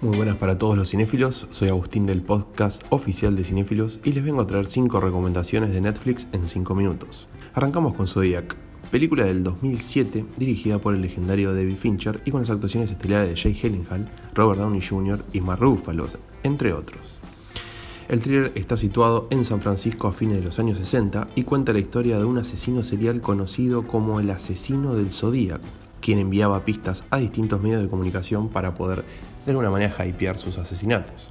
Muy buenas para todos los cinéfilos, soy Agustín del podcast oficial de cinéfilos y les vengo a traer 5 recomendaciones de Netflix en 5 minutos. Arrancamos con Zodiac, película del 2007 dirigida por el legendario David Fincher y con las actuaciones estelares de Jay Gyllenhaal, Robert Downey Jr. y Mark Ruffalo, entre otros. El thriller está situado en San Francisco a fines de los años 60 y cuenta la historia de un asesino serial conocido como el asesino del Zodíaco, quien enviaba pistas a distintos medios de comunicación para poder de alguna manera hypear sus asesinatos.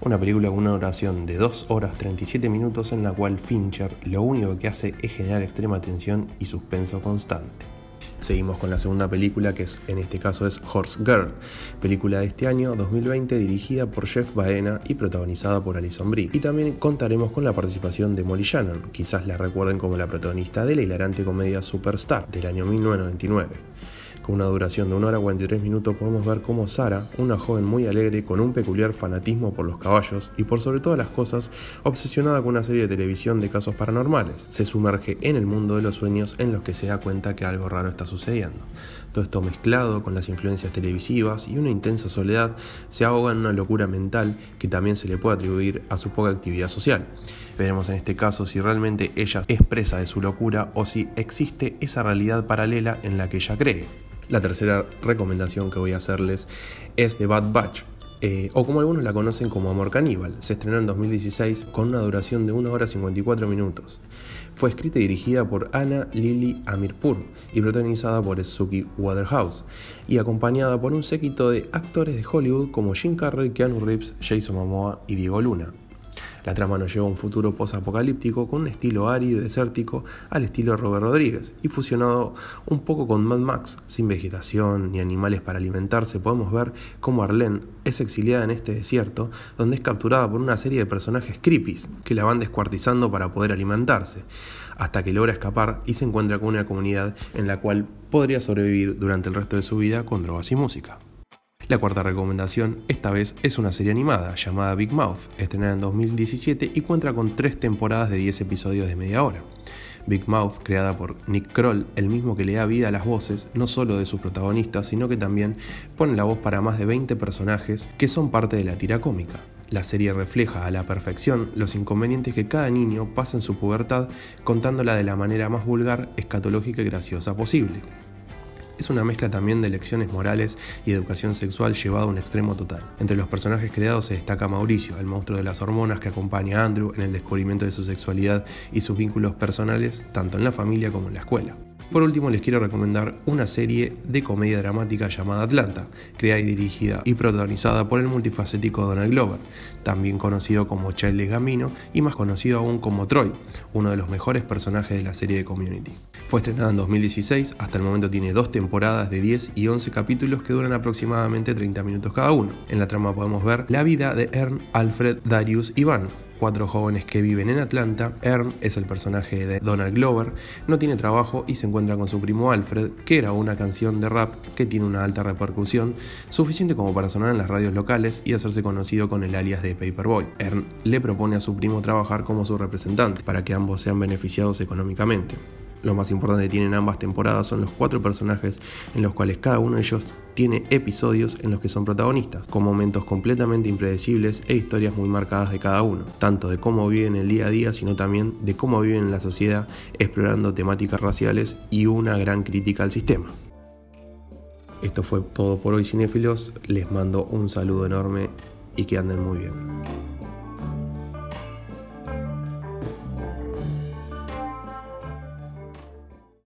Una película con una duración de 2 horas 37 minutos en la cual Fincher lo único que hace es generar extrema tensión y suspenso constante. Seguimos con la segunda película que es, en este caso es Horse Girl, película de este año 2020 dirigida por Jeff Baena y protagonizada por Alison Brie. Y también contaremos con la participación de Molly Shannon, quizás la recuerden como la protagonista de la hilarante comedia Superstar del año 1999. Con una duración de 1 hora 43 minutos podemos ver cómo Sara, una joven muy alegre con un peculiar fanatismo por los caballos y por sobre todas las cosas obsesionada con una serie de televisión de casos paranormales, se sumerge en el mundo de los sueños en los que se da cuenta que algo raro está sucediendo. Todo esto mezclado con las influencias televisivas y una intensa soledad se ahoga en una locura mental que también se le puede atribuir a su poca actividad social. Veremos en este caso si realmente ella es presa de su locura o si existe esa realidad paralela en la que ella cree. La tercera recomendación que voy a hacerles es The Bad Batch, eh, o como algunos la conocen como Amor Caníbal. Se estrenó en 2016 con una duración de 1 hora 54 minutos. Fue escrita y dirigida por Anna Lily Amirpur y protagonizada por Suki Waterhouse y acompañada por un séquito de actores de Hollywood como Jim Carrey, Keanu Reeves, Jason Momoa y Diego Luna. La trama nos lleva a un futuro post-apocalíptico con un estilo árido y desértico al estilo Robert Rodríguez y fusionado un poco con Mad Max, sin vegetación ni animales para alimentarse, podemos ver cómo Arlene es exiliada en este desierto donde es capturada por una serie de personajes creepy que la van descuartizando para poder alimentarse, hasta que logra escapar y se encuentra con una comunidad en la cual podría sobrevivir durante el resto de su vida con drogas y música. La cuarta recomendación, esta vez, es una serie animada llamada Big Mouth, estrenada en 2017 y cuenta con tres temporadas de 10 episodios de media hora. Big Mouth, creada por Nick Kroll, el mismo que le da vida a las voces, no solo de sus protagonistas, sino que también pone la voz para más de 20 personajes que son parte de la tira cómica. La serie refleja a la perfección los inconvenientes que cada niño pasa en su pubertad, contándola de la manera más vulgar, escatológica y graciosa posible es una mezcla también de lecciones morales y educación sexual llevada a un extremo total. Entre los personajes creados se destaca Mauricio, el monstruo de las hormonas que acompaña a Andrew en el descubrimiento de su sexualidad y sus vínculos personales, tanto en la familia como en la escuela. Por último, les quiero recomendar una serie de comedia dramática llamada Atlanta, creada y dirigida y protagonizada por el multifacético Donald Glover, también conocido como Childish Gambino y más conocido aún como Troy, uno de los mejores personajes de la serie de Community. Fue estrenada en 2016, hasta el momento tiene dos temporadas de 10 y 11 capítulos que duran aproximadamente 30 minutos cada uno. En la trama podemos ver la vida de Ern, Alfred, Darius y Van, cuatro jóvenes que viven en Atlanta. Ern es el personaje de Donald Glover, no tiene trabajo y se encuentra con su primo Alfred, que era una canción de rap que tiene una alta repercusión, suficiente como para sonar en las radios locales y hacerse conocido con el alias de Paperboy. Ern le propone a su primo trabajar como su representante, para que ambos sean beneficiados económicamente. Lo más importante que tienen ambas temporadas son los cuatro personajes en los cuales cada uno de ellos tiene episodios en los que son protagonistas, con momentos completamente impredecibles e historias muy marcadas de cada uno, tanto de cómo viven el día a día, sino también de cómo viven en la sociedad explorando temáticas raciales y una gran crítica al sistema. Esto fue todo por hoy cinéfilos, les mando un saludo enorme y que anden muy bien.